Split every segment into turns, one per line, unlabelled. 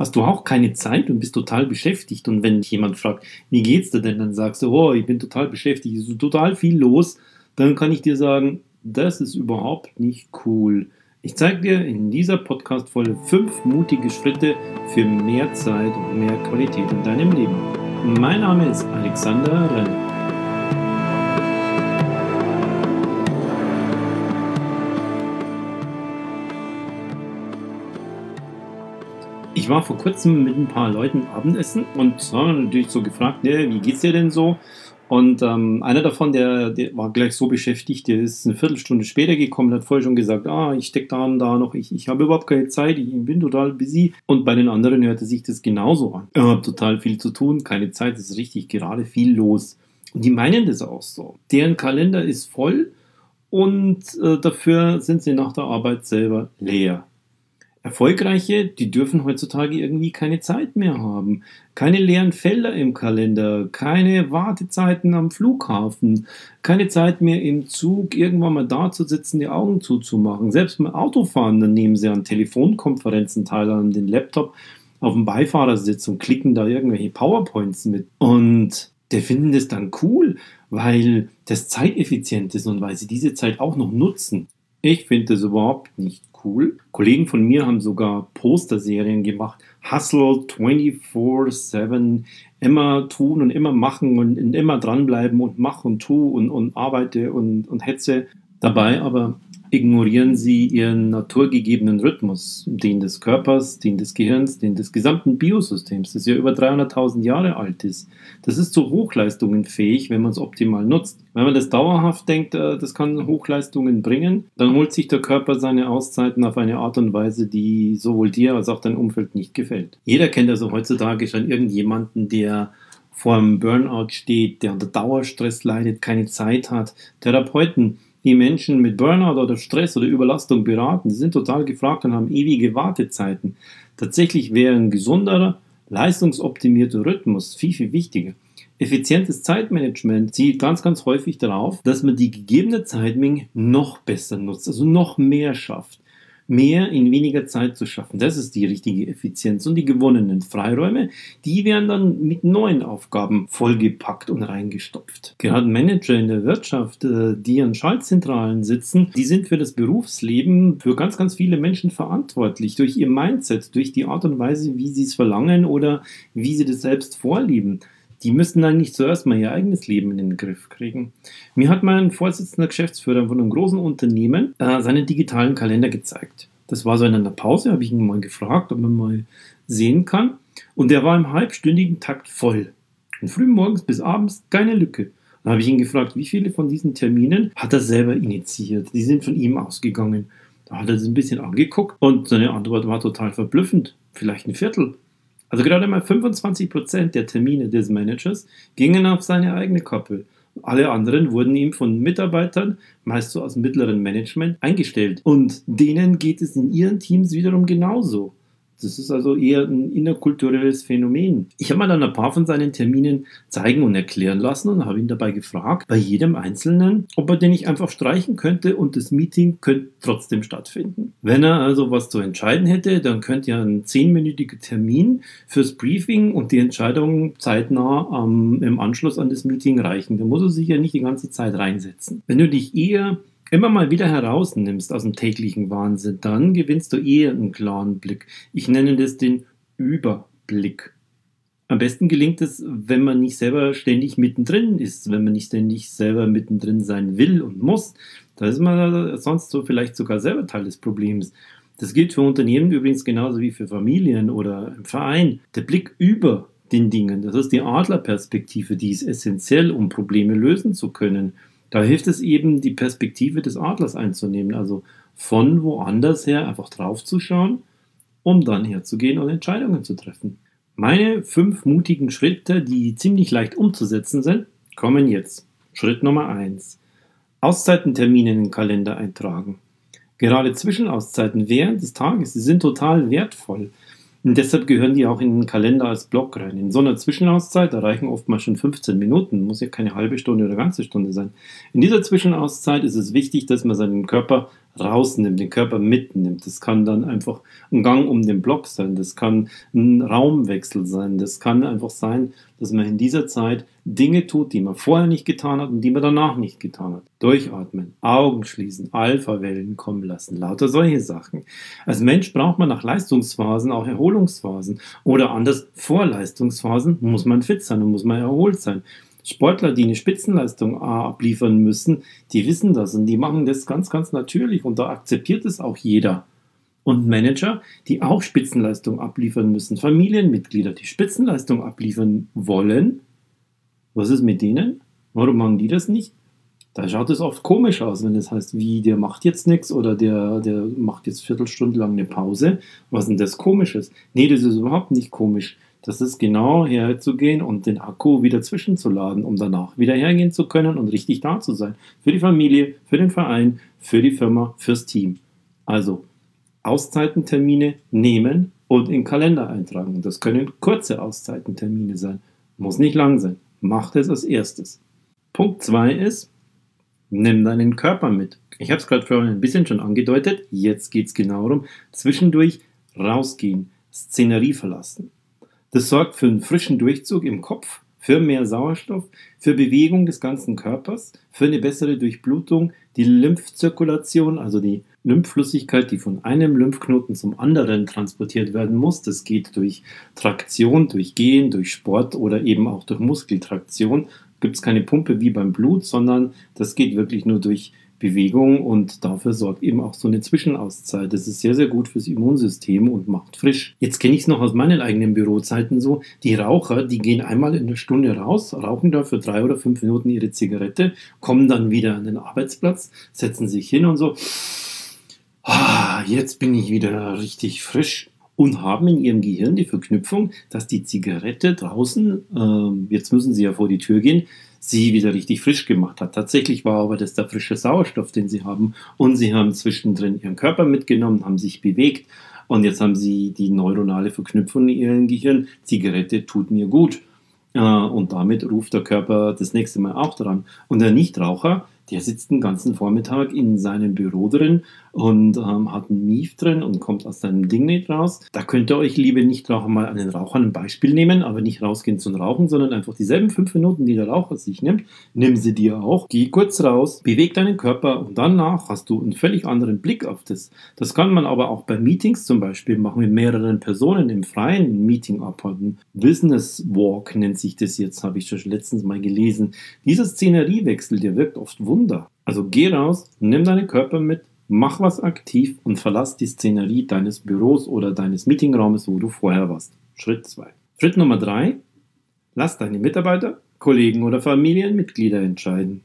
hast du auch keine Zeit und bist total beschäftigt. Und wenn dich jemand fragt, wie geht's dir denn, dann sagst du, oh, ich bin total beschäftigt, es ist total viel los, dann kann ich dir sagen, das ist überhaupt nicht cool. Ich zeige dir in dieser Podcast-Folge fünf mutige Schritte für mehr Zeit und mehr Qualität in deinem Leben. Mein Name ist Alexander Renner. War vor kurzem mit ein paar Leuten Abendessen und habe natürlich so gefragt, ne, wie geht's dir denn so? Und ähm, einer davon, der, der war gleich so beschäftigt, der ist eine Viertelstunde später gekommen, hat vorher schon gesagt, ah, ich stecke da und da noch, ich, ich habe überhaupt keine Zeit, ich bin total busy. Und bei den anderen hörte sich das genauso an. Ich habe total viel zu tun, keine Zeit, es ist richtig gerade viel los. Und die meinen das auch so. Deren Kalender ist voll und äh, dafür sind sie nach der Arbeit selber leer. Erfolgreiche, die dürfen heutzutage irgendwie keine Zeit mehr haben. Keine leeren Felder im Kalender, keine Wartezeiten am Flughafen, keine Zeit mehr im Zug, irgendwann mal da zu sitzen, die Augen zuzumachen. Selbst beim Autofahren, dann nehmen sie an Telefonkonferenzen teil, an den Laptop auf dem Beifahrersitz und klicken da irgendwelche PowerPoints mit. Und der finden das dann cool, weil das zeiteffizient ist und weil sie diese Zeit auch noch nutzen. Ich finde das überhaupt nicht cool. Kollegen von mir haben sogar Posterserien gemacht. Hustle 24-7, immer tun und immer machen und immer dranbleiben und mach und tu und, und arbeite und, und hetze. Dabei aber ignorieren sie ihren naturgegebenen Rhythmus, den des Körpers, den des Gehirns, den des gesamten Biosystems, das ja über 300.000 Jahre alt ist. Das ist zu Hochleistungen fähig, wenn man es optimal nutzt. Wenn man das dauerhaft denkt, äh, das kann Hochleistungen bringen, dann holt sich der Körper seine Auszeiten auf eine Art und Weise, die sowohl dir als auch dein Umfeld nicht gefällt. Jeder kennt also heutzutage schon irgendjemanden, der vor einem Burnout steht, der unter Dauerstress leidet, keine Zeit hat. Therapeuten, die Menschen mit Burnout oder Stress oder Überlastung beraten. Sie sind total gefragt und haben ewige Wartezeiten. Tatsächlich wäre ein gesunderer, leistungsoptimierter Rhythmus viel, viel wichtiger. Effizientes Zeitmanagement zielt ganz, ganz häufig darauf, dass man die gegebene Zeitmenge noch besser nutzt, also noch mehr schafft mehr in weniger Zeit zu schaffen. Das ist die richtige Effizienz. Und die gewonnenen Freiräume, die werden dann mit neuen Aufgaben vollgepackt und reingestopft. Gerade Manager in der Wirtschaft, äh, die an Schaltzentralen sitzen, die sind für das Berufsleben für ganz, ganz viele Menschen verantwortlich. Durch ihr Mindset, durch die Art und Weise, wie sie es verlangen oder wie sie das selbst vorlieben die müssten eigentlich zuerst mal ihr eigenes Leben in den Griff kriegen. Mir hat mal ein Vorsitzender Geschäftsführer von einem großen Unternehmen äh, seinen digitalen Kalender gezeigt. Das war so in einer Pause, habe ich ihn mal gefragt, ob man mal sehen kann. Und der war im halbstündigen Takt voll. Von früh morgens bis abends keine Lücke. Dann habe ich ihn gefragt, wie viele von diesen Terminen hat er selber initiiert? Die sind von ihm ausgegangen. Da hat er es ein bisschen angeguckt und seine Antwort war total verblüffend. Vielleicht ein Viertel. Also gerade mal 25% der Termine des Managers gingen auf seine eigene Kappe. Alle anderen wurden ihm von Mitarbeitern, meist so aus mittleren Management, eingestellt. Und denen geht es in ihren Teams wiederum genauso. Das ist also eher ein innerkulturelles Phänomen. Ich habe mal dann ein paar von seinen Terminen zeigen und erklären lassen und habe ihn dabei gefragt, bei jedem Einzelnen, ob er den nicht einfach streichen könnte und das Meeting könnte trotzdem stattfinden. Wenn er also was zu entscheiden hätte, dann könnte ja ein zehnminütiger Termin fürs Briefing und die Entscheidung zeitnah ähm, im Anschluss an das Meeting reichen. Da muss er sich ja nicht die ganze Zeit reinsetzen. Wenn du dich eher immer mal wieder herausnimmst aus dem täglichen Wahnsinn, dann gewinnst du eher einen klaren Blick. Ich nenne das den Überblick. Am besten gelingt es, wenn man nicht selber ständig mittendrin ist, wenn man nicht ständig selber mittendrin sein will und muss. Da ist man sonst so vielleicht sogar selber Teil des Problems. Das gilt für Unternehmen übrigens genauso wie für Familien oder im Verein. Der Blick über den Dingen, das ist die Adlerperspektive, die ist essentiell, um Probleme lösen zu können. Da hilft es eben, die Perspektive des Adlers einzunehmen, also von woanders her einfach draufzuschauen, um dann herzugehen und Entscheidungen zu treffen. Meine fünf mutigen Schritte, die ziemlich leicht umzusetzen sind, kommen jetzt. Schritt Nummer eins: Auszeitentermine in den Kalender eintragen. Gerade Zwischenauszeiten während des Tages sind total wertvoll. Und deshalb gehören die auch in den Kalender als Block rein. In so einer Zwischenauszeit, da reichen oftmals schon 15 Minuten, muss ja keine halbe Stunde oder ganze Stunde sein. In dieser Zwischenauszeit ist es wichtig, dass man seinen Körper rausnimmt, den Körper mitnimmt. Das kann dann einfach ein Gang um den Block sein, das kann ein Raumwechsel sein, das kann einfach sein, dass man in dieser Zeit Dinge tut, die man vorher nicht getan hat und die man danach nicht getan hat. Durchatmen, Augen schließen, Alpha-Wellen kommen lassen, lauter solche Sachen. Als Mensch braucht man nach Leistungsphasen auch Erholungsphasen oder anders vor Leistungsphasen muss man fit sein und muss man erholt sein. Sportler, die eine Spitzenleistung abliefern müssen, die wissen das und die machen das ganz, ganz natürlich und da akzeptiert es auch jeder. Und Manager, die auch Spitzenleistung abliefern müssen, Familienmitglieder, die Spitzenleistung abliefern wollen, was ist mit denen? Warum machen die das nicht? Da schaut es oft komisch aus, wenn es heißt, wie, der macht jetzt nichts oder der, der macht jetzt Viertelstunde lang eine Pause. Was ist denn das Komisches? Nee, das ist überhaupt nicht komisch. Das ist genau herzugehen und den Akku wieder zwischenzuladen, um danach wieder hergehen zu können und richtig da zu sein. Für die Familie, für den Verein, für die Firma, fürs Team. Also Auszeitentermine nehmen und in Kalender eintragen. Das können kurze Auszeitentermine sein. Muss nicht lang sein. Macht es als erstes. Punkt 2 ist, nimm deinen Körper mit. Ich habe es gerade vorhin ein bisschen schon angedeutet. Jetzt geht es genau darum, zwischendurch rausgehen, Szenerie verlassen. Das sorgt für einen frischen Durchzug im Kopf, für mehr Sauerstoff, für Bewegung des ganzen Körpers, für eine bessere Durchblutung, die Lymphzirkulation, also die Lymphflüssigkeit, die von einem Lymphknoten zum anderen transportiert werden muss. Das geht durch Traktion, durch Gehen, durch Sport oder eben auch durch Muskeltraktion. Gibt es keine Pumpe wie beim Blut, sondern das geht wirklich nur durch Bewegung und dafür sorgt eben auch so eine Zwischenauszeit. Das ist sehr, sehr gut fürs Immunsystem und macht frisch. Jetzt kenne ich es noch aus meinen eigenen Bürozeiten so. Die Raucher, die gehen einmal in der Stunde raus, rauchen da für drei oder fünf Minuten ihre Zigarette, kommen dann wieder an den Arbeitsplatz, setzen sich hin und so. Ah, jetzt bin ich wieder richtig frisch und haben in ihrem Gehirn die Verknüpfung, dass die Zigarette draußen, äh, jetzt müssen sie ja vor die Tür gehen, sie wieder richtig frisch gemacht hat. Tatsächlich war aber das der frische Sauerstoff, den sie haben. Und sie haben zwischendrin ihren Körper mitgenommen, haben sich bewegt. Und jetzt haben sie die neuronale Verknüpfung in ihrem Gehirn. Zigarette tut mir gut. Äh, und damit ruft der Körper das nächste Mal auch dran. Und der Nichtraucher, der sitzt den ganzen Vormittag in seinem Büro drin und ähm, hat einen Mief drin und kommt aus seinem Ding nicht raus. Da könnt ihr euch, liebe Nichtraucher, mal an den Rauchern ein Beispiel nehmen, aber nicht rausgehen zum Rauchen, sondern einfach dieselben fünf Minuten, die der Raucher sich nimmt, nimm sie dir auch. Geh kurz raus, beweg deinen Körper und danach hast du einen völlig anderen Blick auf das. Das kann man aber auch bei Meetings zum Beispiel machen, mit mehreren Personen im freien Meeting abhalten. Business Walk nennt sich das jetzt, habe ich schon letztens mal gelesen. Dieser Szeneriewechsel, der wirkt oft Wunder. Also geh raus, nimm deinen Körper mit, Mach was aktiv und verlass die Szenerie deines Büros oder deines Meetingraumes, wo du vorher warst. Schritt 2. Schritt Nummer 3. Lass deine Mitarbeiter, Kollegen oder Familienmitglieder entscheiden.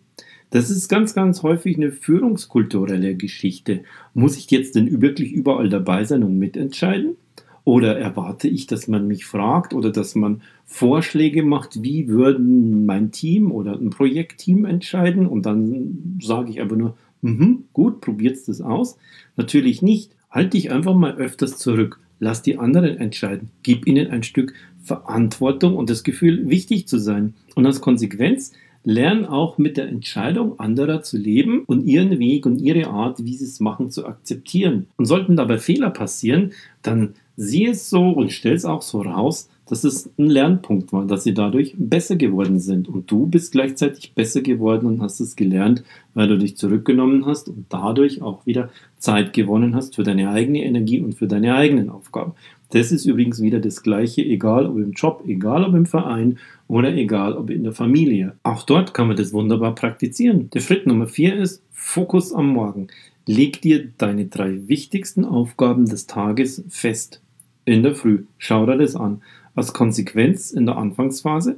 Das ist ganz, ganz häufig eine führungskulturelle Geschichte. Muss ich jetzt denn wirklich überall dabei sein und mitentscheiden? Oder erwarte ich, dass man mich fragt oder dass man Vorschläge macht, wie würden mein Team oder ein Projektteam entscheiden? Und dann sage ich aber nur, Mhm, gut, probiert das aus. Natürlich nicht. Halt dich einfach mal öfters zurück. Lass die anderen entscheiden. Gib ihnen ein Stück Verantwortung und das Gefühl, wichtig zu sein. Und als Konsequenz lern auch mit der Entscheidung anderer zu leben und ihren Weg und ihre Art, wie sie es machen, zu akzeptieren. Und sollten dabei Fehler passieren, dann sieh es so und stell es auch so raus, dass es ein Lernpunkt war, dass sie dadurch besser geworden sind. Und du bist gleichzeitig besser geworden und hast es gelernt, weil du dich zurückgenommen hast und dadurch auch wieder Zeit gewonnen hast für deine eigene Energie und für deine eigenen Aufgaben. Das ist übrigens wieder das Gleiche, egal ob im Job, egal ob im Verein oder egal ob in der Familie. Auch dort kann man das wunderbar praktizieren. Der Schritt Nummer vier ist Fokus am Morgen. Leg dir deine drei wichtigsten Aufgaben des Tages fest. In der Früh. Schau dir das an. Als Konsequenz in der Anfangsphase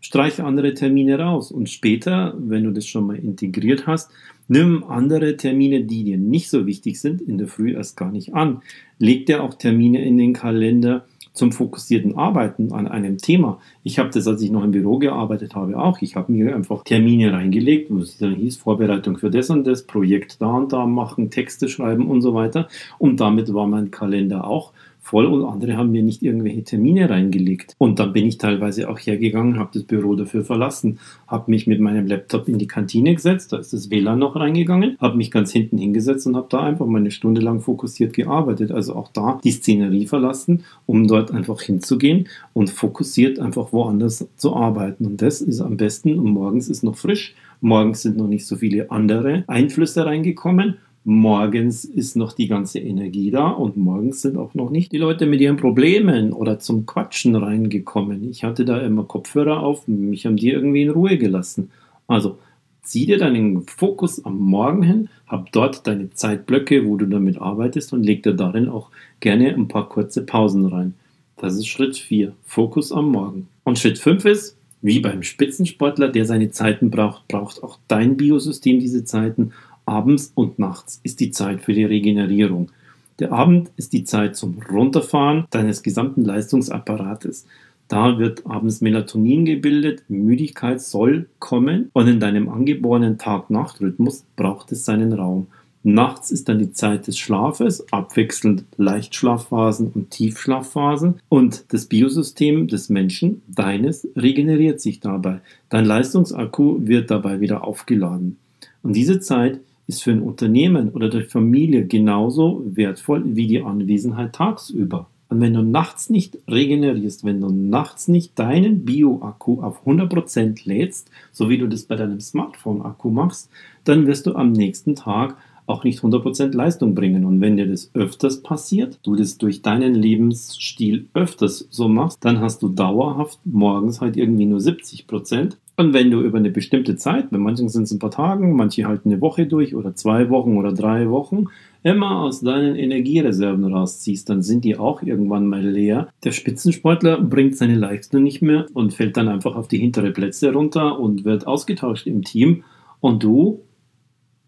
streiche andere Termine raus und später, wenn du das schon mal integriert hast, nimm andere Termine, die dir nicht so wichtig sind, in der Früh erst gar nicht an. Leg dir auch Termine in den Kalender zum fokussierten Arbeiten an einem Thema. Ich habe das, als ich noch im Büro gearbeitet habe, auch. Ich habe mir einfach Termine reingelegt, wo es dann hieß, Vorbereitung für das und das, Projekt da und da machen, Texte schreiben und so weiter. Und damit war mein Kalender auch voll und andere haben mir nicht irgendwelche Termine reingelegt. Und dann bin ich teilweise auch hergegangen, habe das Büro dafür verlassen, habe mich mit meinem Laptop in die Kantine gesetzt, da ist das WLAN noch reingegangen, habe mich ganz hinten hingesetzt und habe da einfach mal eine Stunde lang fokussiert gearbeitet. Also auch da die Szenerie verlassen, um dort einfach hinzugehen und fokussiert einfach woanders zu arbeiten. Und das ist am besten und morgens ist noch frisch, morgens sind noch nicht so viele andere Einflüsse reingekommen morgens ist noch die ganze Energie da und morgens sind auch noch nicht die Leute mit ihren Problemen oder zum Quatschen reingekommen. Ich hatte da immer Kopfhörer auf, mich haben die irgendwie in Ruhe gelassen. Also zieh dir deinen Fokus am Morgen hin, hab dort deine Zeitblöcke, wo du damit arbeitest und leg dir darin auch gerne ein paar kurze Pausen rein. Das ist Schritt 4, Fokus am Morgen. Und Schritt 5 ist, wie beim Spitzensportler, der seine Zeiten braucht, braucht auch dein Biosystem diese Zeiten Abends und nachts ist die Zeit für die Regenerierung. Der Abend ist die Zeit zum Runterfahren deines gesamten Leistungsapparates. Da wird abends Melatonin gebildet, Müdigkeit soll kommen und in deinem angeborenen Tag-Nacht-Rhythmus braucht es seinen Raum. Nachts ist dann die Zeit des Schlafes, abwechselnd Leichtschlafphasen und Tiefschlafphasen. Und das Biosystem des Menschen, deines, regeneriert sich dabei. Dein Leistungsakku wird dabei wieder aufgeladen. Und diese Zeit ist für ein Unternehmen oder die Familie genauso wertvoll wie die Anwesenheit tagsüber. Und wenn du nachts nicht regenerierst, wenn du nachts nicht deinen Bio-Akku auf 100% lädst, so wie du das bei deinem Smartphone-Akku machst, dann wirst du am nächsten Tag auch nicht 100% Leistung bringen. Und wenn dir das öfters passiert, du das durch deinen Lebensstil öfters so machst, dann hast du dauerhaft morgens halt irgendwie nur 70%. Und wenn du über eine bestimmte Zeit, bei manchen sind es ein paar Tage, manche halten eine Woche durch oder zwei Wochen oder drei Wochen, immer aus deinen Energiereserven rausziehst, dann sind die auch irgendwann mal leer. Der Spitzensportler bringt seine Leistung nicht mehr und fällt dann einfach auf die hintere Plätze runter und wird ausgetauscht im Team. Und du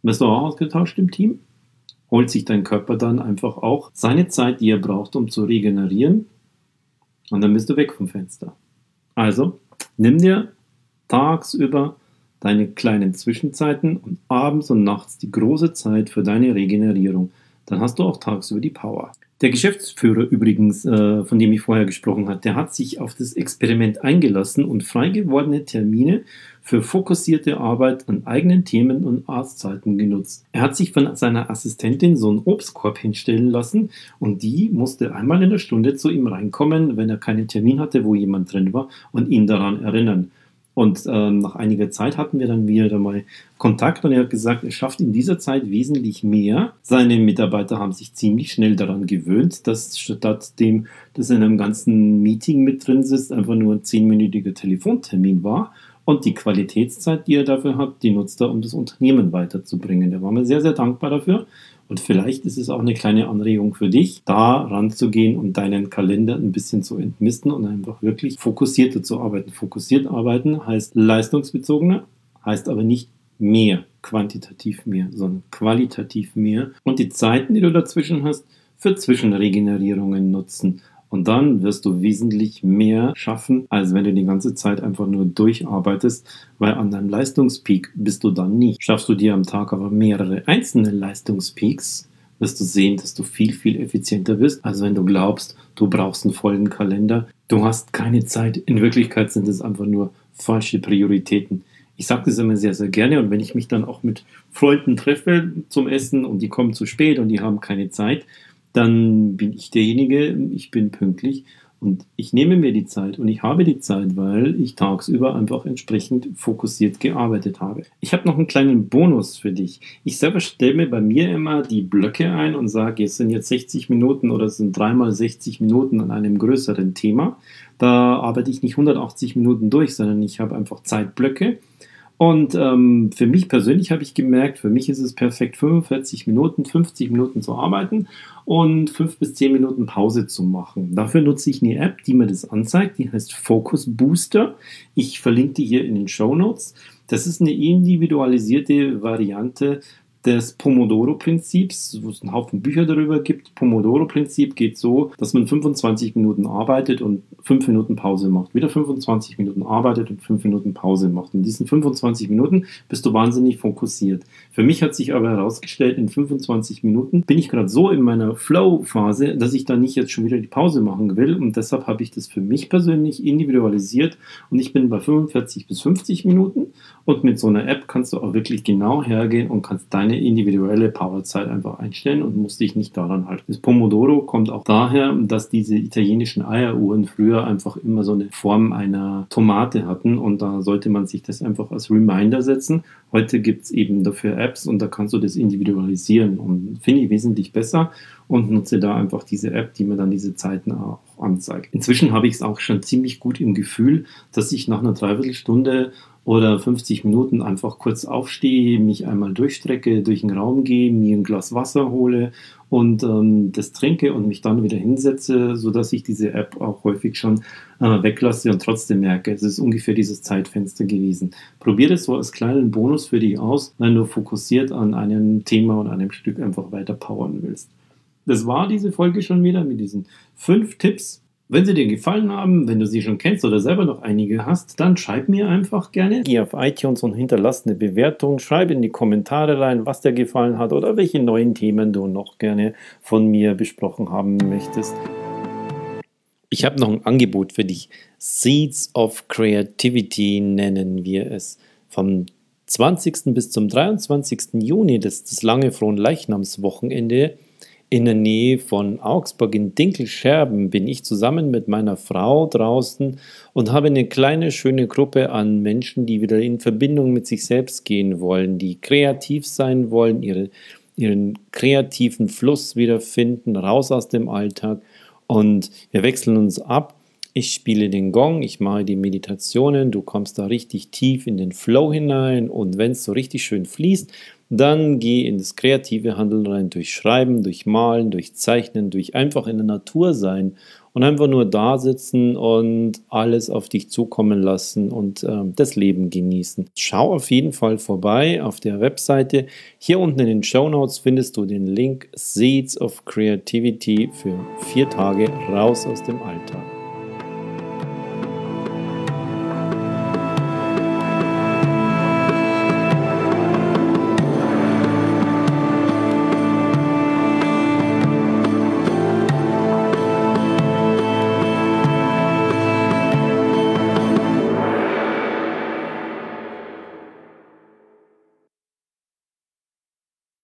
wirst auch ausgetauscht im Team? Holt sich dein Körper dann einfach auch seine Zeit, die er braucht, um zu regenerieren. Und dann bist du weg vom Fenster. Also, nimm dir tagsüber deine kleinen Zwischenzeiten und abends und nachts die große Zeit für deine Regenerierung. Dann hast du auch tagsüber die Power. Der Geschäftsführer übrigens, äh, von dem ich vorher gesprochen habe, der hat sich auf das Experiment eingelassen und frei gewordene Termine für fokussierte Arbeit an eigenen Themen und Arztzeiten genutzt. Er hat sich von seiner Assistentin so einen Obstkorb hinstellen lassen und die musste einmal in der Stunde zu ihm reinkommen, wenn er keinen Termin hatte, wo jemand drin war und ihn daran erinnern. Und ähm, nach einiger Zeit hatten wir dann wieder mal Kontakt und er hat gesagt, er schafft in dieser Zeit wesentlich mehr. Seine Mitarbeiter haben sich ziemlich schnell daran gewöhnt, dass statt dem, dass er in einem ganzen Meeting mit drin sitzt, einfach nur ein zehnminütiger Telefontermin war. Und die Qualitätszeit, die er dafür hat, die nutzt er, um das Unternehmen weiterzubringen. Da war mir sehr, sehr dankbar dafür. Und vielleicht ist es auch eine kleine Anregung für dich, da ranzugehen und deinen Kalender ein bisschen zu entmisten und einfach wirklich fokussierter zu arbeiten. Fokussiert arbeiten heißt leistungsbezogener, heißt aber nicht mehr, quantitativ mehr, sondern qualitativ mehr. Und die Zeiten, die du dazwischen hast, für Zwischenregenerierungen nutzen. Und dann wirst du wesentlich mehr schaffen, als wenn du die ganze Zeit einfach nur durcharbeitest, weil an deinem Leistungspeak bist du dann nicht. Schaffst du dir am Tag aber mehrere einzelne Leistungspeaks, wirst du sehen, dass du viel, viel effizienter bist, als wenn du glaubst, du brauchst einen vollen Kalender. Du hast keine Zeit. In Wirklichkeit sind es einfach nur falsche Prioritäten. Ich sage das immer sehr, sehr gerne und wenn ich mich dann auch mit Freunden treffe zum Essen und die kommen zu spät und die haben keine Zeit, dann bin ich derjenige, ich bin pünktlich und ich nehme mir die Zeit und ich habe die Zeit, weil ich tagsüber einfach entsprechend fokussiert gearbeitet habe. Ich habe noch einen kleinen Bonus für dich. Ich selber stelle mir bei mir immer die Blöcke ein und sage, es sind jetzt 60 Minuten oder es sind dreimal 60 Minuten an einem größeren Thema. Da arbeite ich nicht 180 Minuten durch, sondern ich habe einfach Zeitblöcke und ähm, für mich persönlich habe ich gemerkt, für mich ist es perfekt, 45 Minuten, 50 Minuten zu arbeiten und 5 bis 10 Minuten Pause zu machen. Dafür nutze ich eine App, die mir das anzeigt, die heißt Focus Booster. Ich verlinke die hier in den Show Notes. Das ist eine individualisierte Variante des Pomodoro-Prinzips, wo es einen Haufen Bücher darüber gibt. Pomodoro-Prinzip geht so, dass man 25 Minuten arbeitet und 5 Minuten Pause macht. Wieder 25 Minuten arbeitet und 5 Minuten Pause macht. In diesen 25 Minuten bist du wahnsinnig fokussiert. Für mich hat sich aber herausgestellt, in 25 Minuten bin ich gerade so in meiner Flow-Phase, dass ich da nicht jetzt schon wieder die Pause machen will. Und deshalb habe ich das für mich persönlich individualisiert und ich bin bei 45 bis 50 Minuten. Und mit so einer App kannst du auch wirklich genau hergehen und kannst deine individuelle Powerzeit einfach einstellen und musst dich nicht daran halten. Das Pomodoro kommt auch daher, dass diese italienischen Eieruhren früher einfach immer so eine Form einer Tomate hatten und da sollte man sich das einfach als Reminder setzen. Heute gibt es eben dafür Apps und da kannst du das individualisieren und finde ich wesentlich besser und nutze da einfach diese App, die mir dann diese Zeiten auch anzeigt. Inzwischen habe ich es auch schon ziemlich gut im Gefühl, dass ich nach einer Dreiviertelstunde oder 50 Minuten einfach kurz aufstehe, mich einmal durchstrecke, durch den Raum gehe, mir ein Glas Wasser hole und ähm, das trinke und mich dann wieder hinsetze, sodass ich diese App auch häufig schon äh, weglasse und trotzdem merke, es ist ungefähr dieses Zeitfenster gewesen. Probier das so als kleinen Bonus für dich aus, wenn du fokussiert an einem Thema und einem Stück einfach weiter powern willst. Das war diese Folge schon wieder mit diesen fünf Tipps wenn sie dir gefallen haben, wenn du sie schon kennst oder selber noch einige hast, dann schreib mir einfach gerne. Geh auf iTunes und hinterlass eine Bewertung. Schreib in die Kommentare rein, was dir gefallen hat oder welche neuen Themen du noch gerne von mir besprochen haben möchtest. Ich habe noch ein Angebot für dich. Seeds of Creativity nennen wir es. Vom 20. bis zum 23. Juni, das ist das lange frohen Leichnamswochenende, in der Nähe von Augsburg in Dinkelscherben bin ich zusammen mit meiner Frau draußen und habe eine kleine schöne Gruppe an Menschen, die wieder in Verbindung mit sich selbst gehen wollen, die kreativ sein wollen, ihre, ihren kreativen Fluss wiederfinden, raus aus dem Alltag. Und wir wechseln uns ab. Ich spiele den Gong, ich mache die Meditationen, du kommst da richtig tief in den Flow hinein und wenn es so richtig schön fließt, dann geh in das kreative Handeln rein, durch Schreiben, durch Malen, durch Zeichnen, durch einfach in der Natur sein und einfach nur da sitzen und alles auf dich zukommen lassen und äh, das Leben genießen. Schau auf jeden Fall vorbei auf der Webseite. Hier unten in den Show Notes findest du den Link Seeds of Creativity für vier Tage raus aus dem Alltag.